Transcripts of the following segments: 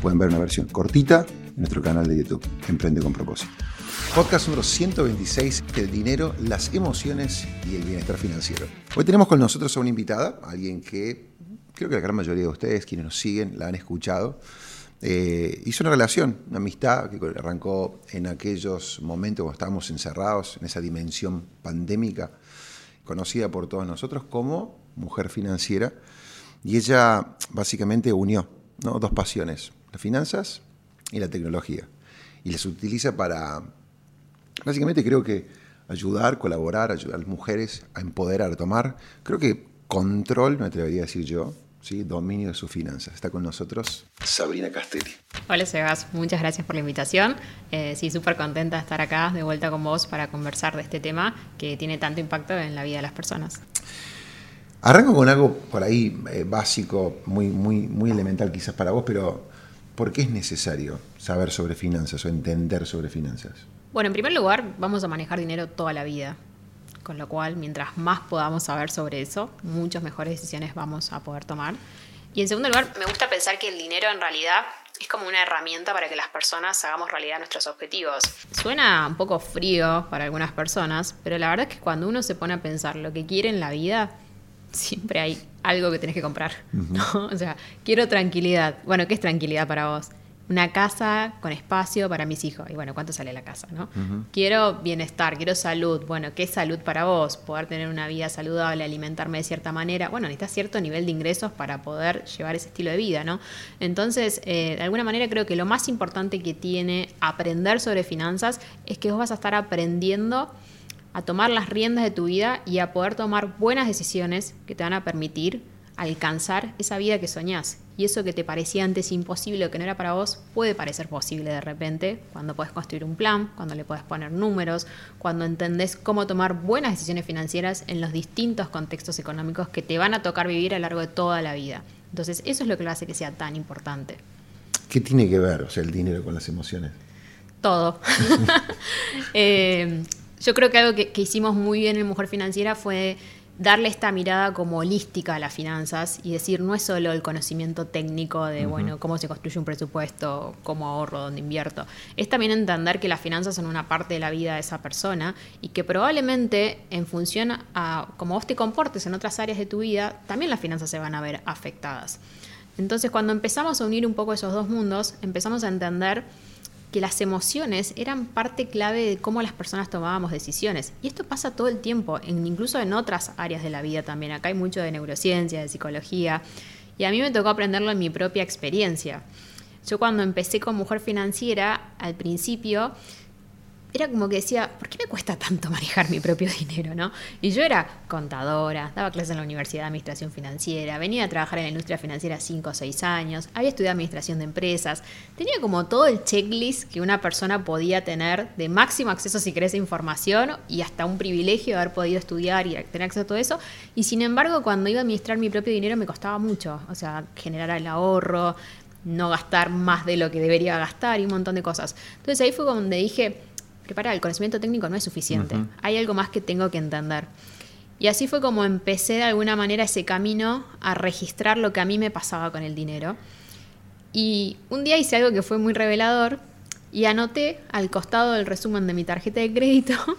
pueden ver una versión cortita en nuestro canal de YouTube, Emprende con Propósito. Podcast número 126, el dinero, las emociones y el bienestar financiero. Hoy tenemos con nosotros a una invitada, alguien que creo que la gran mayoría de ustedes, quienes nos siguen, la han escuchado. Eh, hizo una relación, una amistad que arrancó en aquellos momentos cuando estábamos encerrados, en esa dimensión pandémica, conocida por todos nosotros como mujer financiera. Y ella básicamente unió dos pasiones, las finanzas y la tecnología. Y las utiliza para, básicamente creo que ayudar, colaborar, ayudar a las mujeres a empoderar, a tomar, creo que control, me atrevería a decir yo, ¿sí? dominio de sus finanzas. Está con nosotros Sabrina Castelli. Hola Sebas, muchas gracias por la invitación. Eh, sí, súper contenta de estar acá de vuelta con vos para conversar de este tema que tiene tanto impacto en la vida de las personas. Arranco con algo por ahí eh, básico, muy, muy, muy elemental quizás para vos, pero ¿por qué es necesario saber sobre finanzas o entender sobre finanzas? Bueno, en primer lugar, vamos a manejar dinero toda la vida, con lo cual, mientras más podamos saber sobre eso, muchas mejores decisiones vamos a poder tomar. Y en segundo lugar, me gusta pensar que el dinero en realidad es como una herramienta para que las personas hagamos realidad nuestros objetivos. Suena un poco frío para algunas personas, pero la verdad es que cuando uno se pone a pensar lo que quiere en la vida, siempre hay algo que tenés que comprar. ¿no? O sea, quiero tranquilidad. Bueno, ¿qué es tranquilidad para vos? Una casa con espacio para mis hijos. Y bueno, ¿cuánto sale la casa? ¿no? Quiero bienestar, quiero salud. Bueno, ¿qué es salud para vos? Poder tener una vida saludable, alimentarme de cierta manera. Bueno, necesitas cierto nivel de ingresos para poder llevar ese estilo de vida, ¿no? Entonces, eh, de alguna manera creo que lo más importante que tiene aprender sobre finanzas es que vos vas a estar aprendiendo a tomar las riendas de tu vida y a poder tomar buenas decisiones que te van a permitir alcanzar esa vida que soñás. Y eso que te parecía antes imposible o que no era para vos, puede parecer posible de repente cuando puedes construir un plan, cuando le puedes poner números, cuando entendés cómo tomar buenas decisiones financieras en los distintos contextos económicos que te van a tocar vivir a lo largo de toda la vida. Entonces, eso es lo que lo hace que sea tan importante. ¿Qué tiene que ver o sea, el dinero con las emociones? Todo. eh, yo creo que algo que, hicimos muy bien en Mujer Financiera fue darle esta mirada como holística a las finanzas y decir, no es solo el conocimiento técnico de, bueno, cómo se construye un presupuesto, cómo ahorro, dónde invierto. Es también entender que las finanzas son una parte de la vida de esa persona y que probablemente en función a cómo vos te comportes en otras áreas de tu vida, también las finanzas se van a ver afectadas. Entonces, cuando empezamos a unir un poco esos dos mundos, empezamos a entender que las emociones eran parte clave de cómo las personas tomábamos decisiones. Y esto pasa todo el tiempo, incluso en otras áreas de la vida también. Acá hay mucho de neurociencia, de psicología, y a mí me tocó aprenderlo en mi propia experiencia. Yo cuando empecé con Mujer Financiera, al principio, era como que decía, ¿por qué me cuesta tanto manejar mi propio dinero? ¿no? Y yo era contadora, daba clases en la Universidad de Administración Financiera, venía a trabajar en la industria financiera 5 o 6 años, había estudiado Administración de Empresas, tenía como todo el checklist que una persona podía tener de máximo acceso si querés a información y hasta un privilegio de haber podido estudiar y tener acceso a todo eso. Y sin embargo, cuando iba a administrar mi propio dinero me costaba mucho, o sea, generar el ahorro, no gastar más de lo que debería gastar y un montón de cosas. Entonces ahí fue donde dije, prepara, el conocimiento técnico no es suficiente. Hay algo más que tengo que entender. Y así fue como empecé de alguna manera ese camino a registrar lo que a mí me pasaba con el dinero. Y un día hice algo que fue muy revelador y anoté al costado del resumen de mi tarjeta de crédito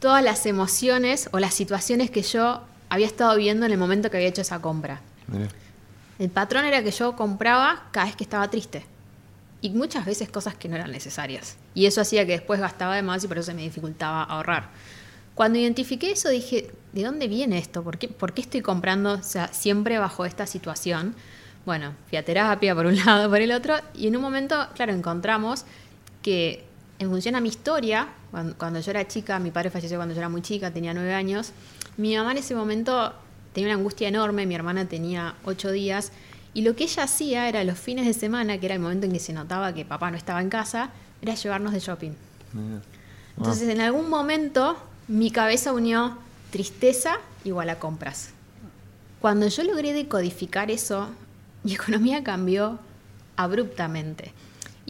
todas las emociones o las situaciones que yo había estado viendo en el momento que había hecho esa compra. El patrón era que yo compraba cada vez que estaba triste. Y muchas veces cosas que no eran necesarias. Y eso hacía que después gastaba de más y por eso se me dificultaba ahorrar. Cuando identifiqué eso dije, ¿de dónde viene esto? ¿Por qué, ¿Por qué estoy comprando sea, siempre bajo esta situación? Bueno, fui a terapia por un lado, por el otro, y en un momento, claro, encontramos que en función a mi historia, cuando, yo era chica, mi padre falleció cuando yo era muy chica, tenía nueve años, mi mamá en ese momento tenía una angustia enorme, mi hermana tenía ocho días, y lo que ella hacía era los fines de semana, que era el momento en que se notaba que papá no estaba en casa, era llevarnos de shopping. Entonces, en algún momento, mi cabeza unió tristeza igual a compras. Cuando yo logré decodificar eso, mi economía cambió abruptamente.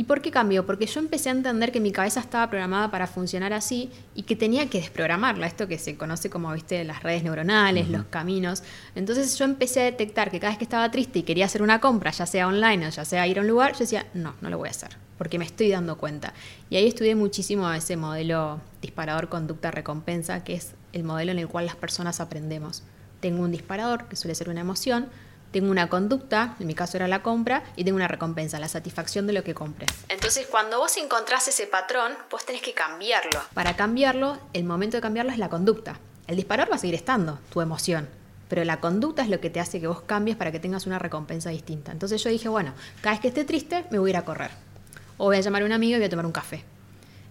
¿Y por qué cambió? Porque yo empecé a entender que mi cabeza estaba programada para funcionar así y que tenía que desprogramarla, esto que se conoce como, viste, las redes neuronales, los caminos. Entonces yo empecé a detectar que cada vez que estaba triste y quería hacer una compra, ya sea online o ya sea ir a un lugar, yo decía, no, no lo voy a hacer, porque me estoy dando cuenta. Y ahí estudié muchísimo ese modelo disparador conducta recompensa, que es el modelo en el cual las personas aprendemos. Tengo un disparador, que suele ser una emoción, tengo una conducta, en mi caso era la compra, y tengo una recompensa, la satisfacción de lo que compré. Entonces, cuando vos encontrás ese patrón, vos tenés que cambiarlo. Para cambiarlo, el momento de cambiarlo es la conducta. El disparador va a seguir estando, tu emoción. Pero la conducta es lo que te hace que vos cambies para que tengas una recompensa distinta. Entonces yo dije, bueno, cada vez que esté triste, me voy a ir a correr. O voy a llamar a un amigo y voy a tomar un café.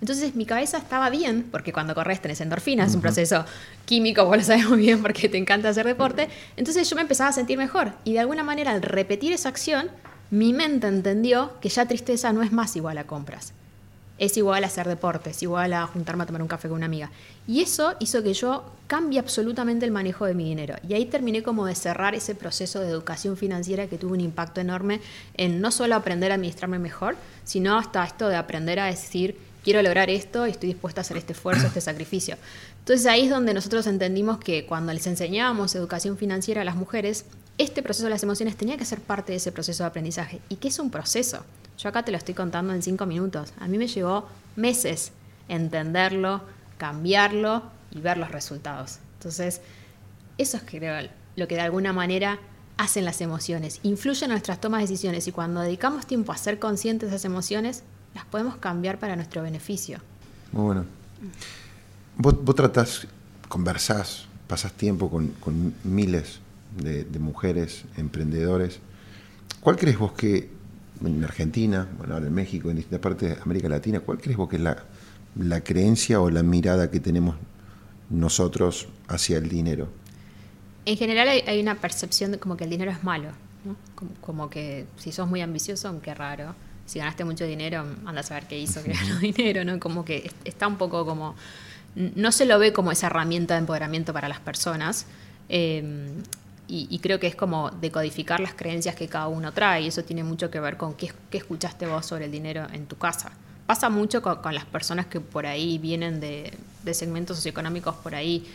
Entonces mi cabeza estaba bien, porque cuando corres tenés endorfinas, es un proceso químico, vos lo sabes muy bien porque te encanta hacer deporte. Entonces yo me empezaba a sentir mejor y de alguna manera al repetir esa acción, mi mente entendió que ya tristeza no es más igual a compras. Es igual a hacer deporte, es igual a juntarme a tomar un café con una amiga. Y eso hizo que yo cambie absolutamente el manejo de mi dinero. Y ahí terminé como de cerrar ese proceso de educación financiera que tuvo un impacto enorme en no solo aprender a administrarme mejor, sino hasta esto de aprender a decir, quiero lograr esto y estoy dispuesta a hacer este esfuerzo, este sacrificio. Entonces ahí es donde nosotros entendimos que cuando les enseñábamos educación financiera a las mujeres, este proceso de las emociones tenía que ser parte de ese proceso de aprendizaje. ¿Y qué es un proceso? Yo acá te lo estoy contando en cinco minutos. A mí me llevó meses entenderlo, cambiarlo y ver los resultados. Entonces, eso es creo lo que de alguna manera hacen las emociones, influyen en nuestras tomas de decisiones y cuando dedicamos tiempo a ser conscientes de esas emociones, las podemos cambiar para nuestro beneficio. Muy bueno. Vos, vos tratás, conversás, pasás tiempo con, miles de, mujeres, emprendedores. ¿Cuál crees vos que, en Argentina, bueno, ahora en México, en distintas partes de América Latina, cuál crees vos que es la, la creencia o la mirada que tenemos nosotros hacia el dinero? En general hay, una percepción de como que el dinero es malo, como, como, que si sos muy ambicioso, aunque raro, si ganaste mucho dinero, anda a saber qué hizo que ganó dinero, ¿no? Como que está un poco como. No se lo ve como esa herramienta de empoderamiento para las personas. Eh, y, creo que es como decodificar las creencias que cada uno trae. Y eso tiene mucho que ver con qué, escuchaste vos sobre el dinero en tu casa. Pasa mucho con, las personas que por ahí vienen de, segmentos socioeconómicos por ahí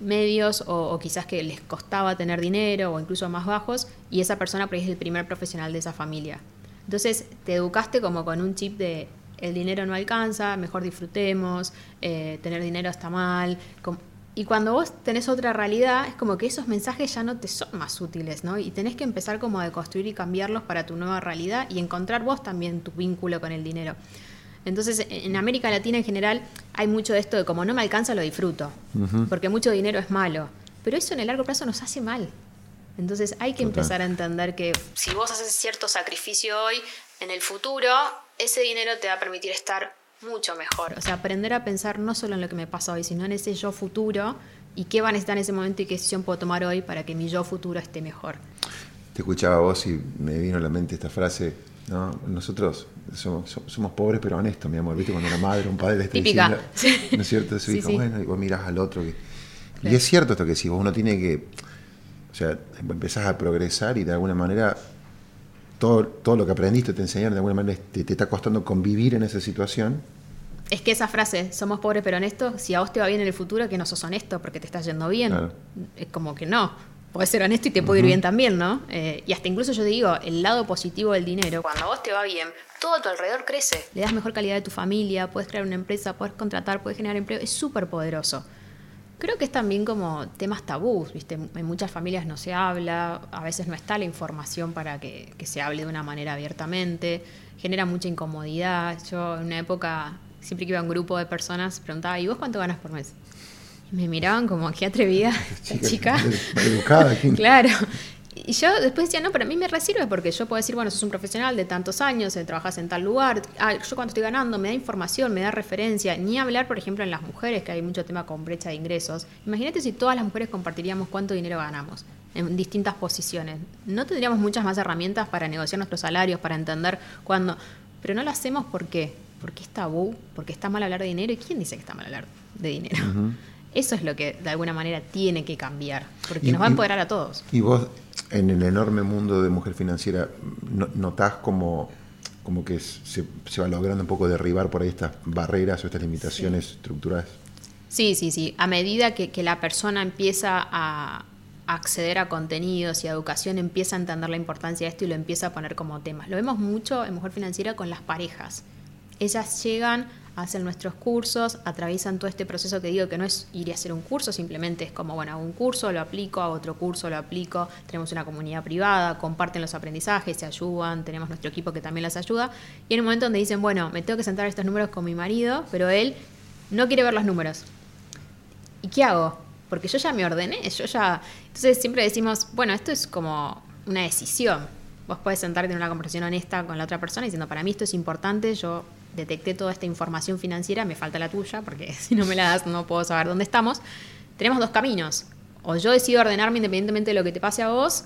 medios o, o, quizás que les costaba tener dinero o incluso más bajos y esa persona por ahí es el primer profesional de esa familia. Entonces te educaste como con un chip de el dinero no alcanza, mejor disfrutemos, eh, tener dinero está mal. Y cuando vos tenés otra realidad, es como que esos mensajes ya no te son más útiles, ¿no? Y tenés que empezar como a deconstruir y cambiarlos para tu nueva realidad y encontrar vos también tu vínculo con el dinero. Entonces, en América Latina en general hay mucho de esto de como no me alcanza, lo disfruto, porque mucho dinero es malo. Pero eso en el largo plazo nos hace mal. Entonces hay que empezar a entender que si vos haces cierto sacrificio hoy, en el futuro ese dinero te va a permitir estar mucho mejor. O sea, aprender a pensar no solo en lo que me pasa hoy, sino en ese yo futuro y qué va a necesitar en ese momento y qué decisión puedo tomar hoy para que mi yo futuro esté mejor. Te escuchaba vos y me vino a la mente esta frase, ¿no? Nosotros somos, pobres pero honestos, mi amor, ¿viste? Cuando una madre un padre le está Típica. diciendo, ¿no es cierto? Su hijo, bueno, y vos miras al otro. Y es cierto esto que si vos uno tiene que o sea, empezás a progresar y de alguna manera todo, todo lo que aprendiste, te enseñaron, de alguna manera te, está costando convivir en esa situación. Es que esa frase, somos pobres pero honestos, si a vos te va bien en el futuro, que no sos honesto porque te estás yendo bien. Es como que no. Puedes ser honesto y te puede ir bien también, ¿no? Eh, y hasta incluso yo te digo, el lado positivo del dinero, cuando a vos te va bien, todo a tu alrededor crece. Le das mejor calidad a tu familia, puedes crear una empresa, puedes contratar, puedes generar empleo, es súper poderoso. Creo que es también como temas tabús, ¿viste? En muchas familias no se habla, a veces no está la información para que, se hable de una manera abiertamente, genera mucha incomodidad. Yo en una época, siempre que iba a un grupo de personas, preguntaba, ¿y vos cuánto ganas por mes? Y me miraban como, qué atrevida, esta chica. Educada. claro. Y yo después decía, no, pero a mí me resirve porque yo puedo decir, bueno, sos un profesional de tantos años, eh, trabajas en tal lugar, ah, yo cuando estoy ganando me da información, me da referencia, ni hablar, por ejemplo, en las mujeres, que hay mucho tema con brecha de ingresos. Imagínate si todas las mujeres compartiríamos cuánto dinero ganamos en distintas posiciones. No tendríamos muchas más herramientas para negociar nuestros salarios, para entender cuándo, pero no lo hacemos ¿por qué? Porque es tabú, porque está mal hablar de dinero. ¿Y quién dice que está mal hablar de dinero? Eso es lo que de alguna manera tiene que cambiar, porque nos va a empoderar a todos. Y vos, en el enorme mundo de mujer financiera, ¿notás como, como que se, va logrando un poco derribar por ahí estas barreras o estas limitaciones estructurales? Sí, sí, sí. A medida que, la persona empieza a acceder a contenidos y a educación, empieza a entender la importancia de esto y lo empieza a poner como tema. Lo vemos mucho en Mujer Financiera con las parejas. Ellas llegan hacen nuestros cursos, atraviesan todo este proceso que digo que no es ir a hacer un curso, simplemente es como, bueno, hago un curso, lo aplico, hago otro curso, lo aplico, tenemos una comunidad privada, comparten los aprendizajes, se ayudan, tenemos nuestro equipo que también las ayuda, y en un momento donde dicen, bueno, me tengo que sentar estos números con mi marido, pero él no quiere ver los números. ¿Y qué hago? Porque yo ya me ordené, yo ya... Entonces siempre decimos, bueno, esto es como una decisión. Vos podés sentarte en una conversación honesta con la otra persona diciendo, para mí esto es importante, yo detecté toda esta información financiera, me falta la tuya, porque si no me la das no puedo saber dónde estamos. Tenemos dos caminos. O yo decido ordenarme independientemente de lo que te pase a vos,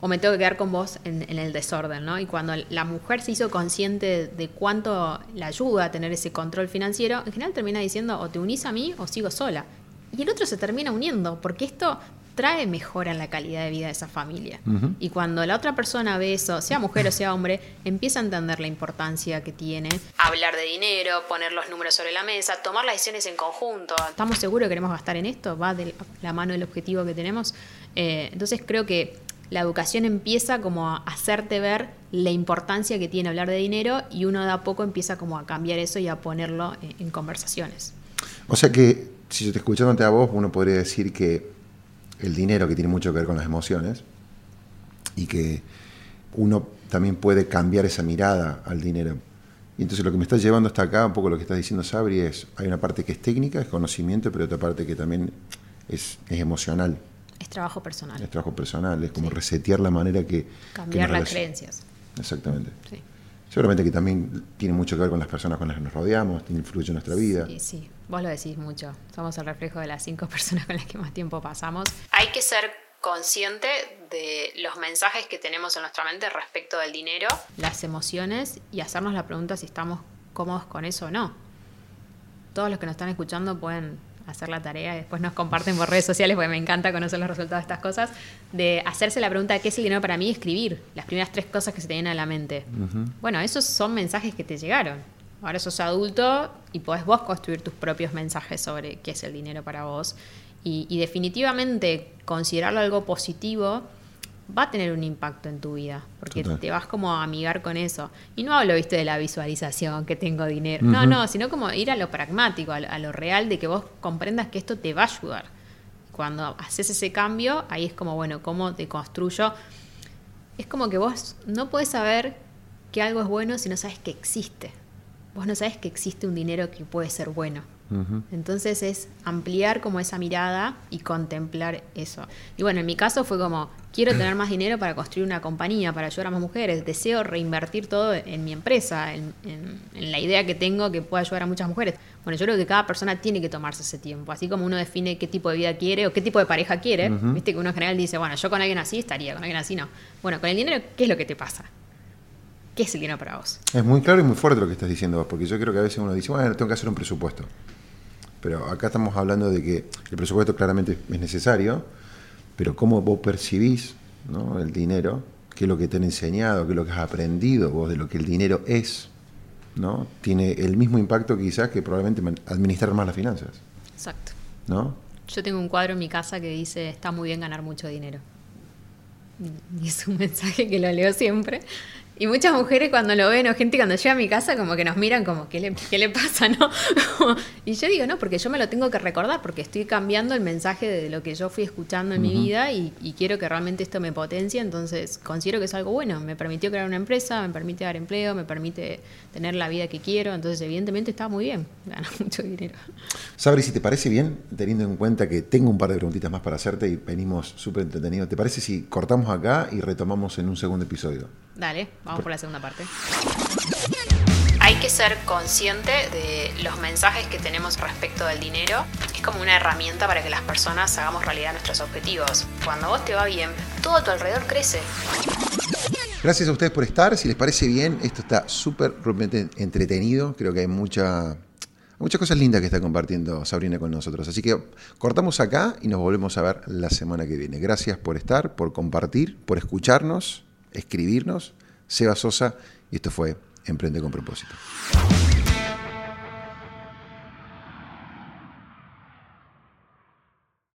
o me tengo que quedar con vos en, el desorden, ¿no? Y cuando la mujer se hizo consciente de cuánto la ayuda a tener ese control financiero, en general termina diciendo o te unís a mí o sigo sola. Y el otro se termina uniendo, porque esto trae mejora en la calidad de vida de esa familia. Y cuando la otra persona ve eso, sea mujer o sea hombre, empieza a entender la importancia que tiene hablar de dinero, poner los números sobre la mesa, tomar las decisiones en conjunto. ¿Estamos seguros que queremos gastar en esto? ¿Va de la mano del objetivo que tenemos? Eh, entonces creo que la educación empieza como a hacerte ver la importancia que tiene hablar de dinero y uno de a poco empieza como a cambiar eso y a ponerlo en, en conversaciones. O sea que, si yo te escuchándote a vos, uno podría decir que el dinero, que tiene mucho que ver con las emociones, y que uno también puede cambiar esa mirada al dinero. Y entonces lo que me está llevando hasta acá, un poco lo que está diciendo Sabri, es, hay una parte que es técnica, es conocimiento, pero otra parte que también es, emocional. Es trabajo personal. Es trabajo personal, es como resetear la manera que... Cambiar las creencias. Exactamente. Sí. Seguramente que también tiene mucho que ver con las personas con las que nos rodeamos, influye en nuestra vida. Sí, sí, vos lo decís mucho. Somos el reflejo de las cinco personas con las que más tiempo pasamos. Hay que ser consciente de los mensajes que tenemos en nuestra mente respecto del dinero, las emociones y hacernos la pregunta si estamos cómodos con eso o no. Todos los que nos están escuchando pueden hacer la tarea y después nos comparten por redes sociales, porque me encanta conocer los resultados de estas cosas, de hacerse la pregunta qué es el dinero para mí y escribir las primeras tres cosas que se te vienen a la mente. Bueno, esos son mensajes que te llegaron. Ahora sos adulto y podés vos construir tus propios mensajes sobre qué es el dinero para vos. y definitivamente considerarlo algo positivo va a tener un impacto en tu vida, porque te vas como a amigar con eso. Y no hablo, viste, de la visualización, que tengo dinero. No, no, sino como ir a lo pragmático, a lo, real, de que vos comprendas que esto te va a ayudar. Cuando haces ese cambio, ahí es como, bueno, ¿cómo te construyo? Es como que vos no puedes saber que algo es bueno si no sabes que existe. Vos no sabes que existe un dinero que puede ser bueno. Entonces es ampliar como esa mirada y contemplar eso. Y bueno, en mi caso fue como, quiero tener más dinero para construir una compañía, para ayudar a más mujeres, deseo reinvertir todo en mi empresa, en, la idea que tengo que pueda ayudar a muchas mujeres. Bueno, yo creo que cada persona tiene que tomarse ese tiempo, así como uno define qué tipo de vida quiere o qué tipo de pareja quiere, viste que uno en general dice, bueno, yo con alguien así estaría, con alguien así no. Bueno, con el dinero, ¿qué es lo que te pasa? ¿Qué es el dinero para vos? Es muy claro y muy fuerte lo que estás diciendo vos, porque yo creo que a veces uno dice, bueno, tengo que hacer un presupuesto. Pero acá estamos hablando de que el presupuesto claramente es necesario, pero cómo vos percibís el dinero, qué es lo que te han enseñado, qué es lo que has aprendido vos de lo que el dinero es, ¿no? tiene el mismo impacto quizás que probablemente administrar más las finanzas. Exacto. ¿no? Yo tengo un cuadro en mi casa que dice, está muy bien ganar mucho dinero. Y es un mensaje que lo leo siempre. Y muchas mujeres cuando lo ven o gente cuando llega a mi casa como que nos miran como, ¿qué le, qué le pasa? ¿no? y yo digo, no, porque yo me lo tengo que recordar, porque estoy cambiando el mensaje de lo que yo fui escuchando en mi vida y, quiero que realmente esto me potencie, entonces considero que es algo bueno. Me permitió crear una empresa, me permite dar empleo, me permite tener la vida que quiero, entonces evidentemente está muy bien, gano mucho dinero. Sabri, si te parece bien, teniendo en cuenta que tengo un par de preguntitas más para hacerte y venimos súper entretenidos, ¿te parece si cortamos acá y retomamos en un segundo episodio? Dale, vamos por la segunda parte. Hay que ser consciente de los mensajes que tenemos respecto del dinero. Es como una herramienta para que las personas hagamos realidad nuestros objetivos. Cuando vos te va bien, todo a tu alrededor crece. Gracias a ustedes por estar. Si les parece bien, esto está súper entretenido. Creo que hay mucha, muchas cosas lindas que está compartiendo Sabrina con nosotros. Así que cortamos acá y nos volvemos a ver la semana que viene. Gracias por estar, por compartir, por escucharnos escribirnos. Seba Sosa y esto fue Emprende con propósito.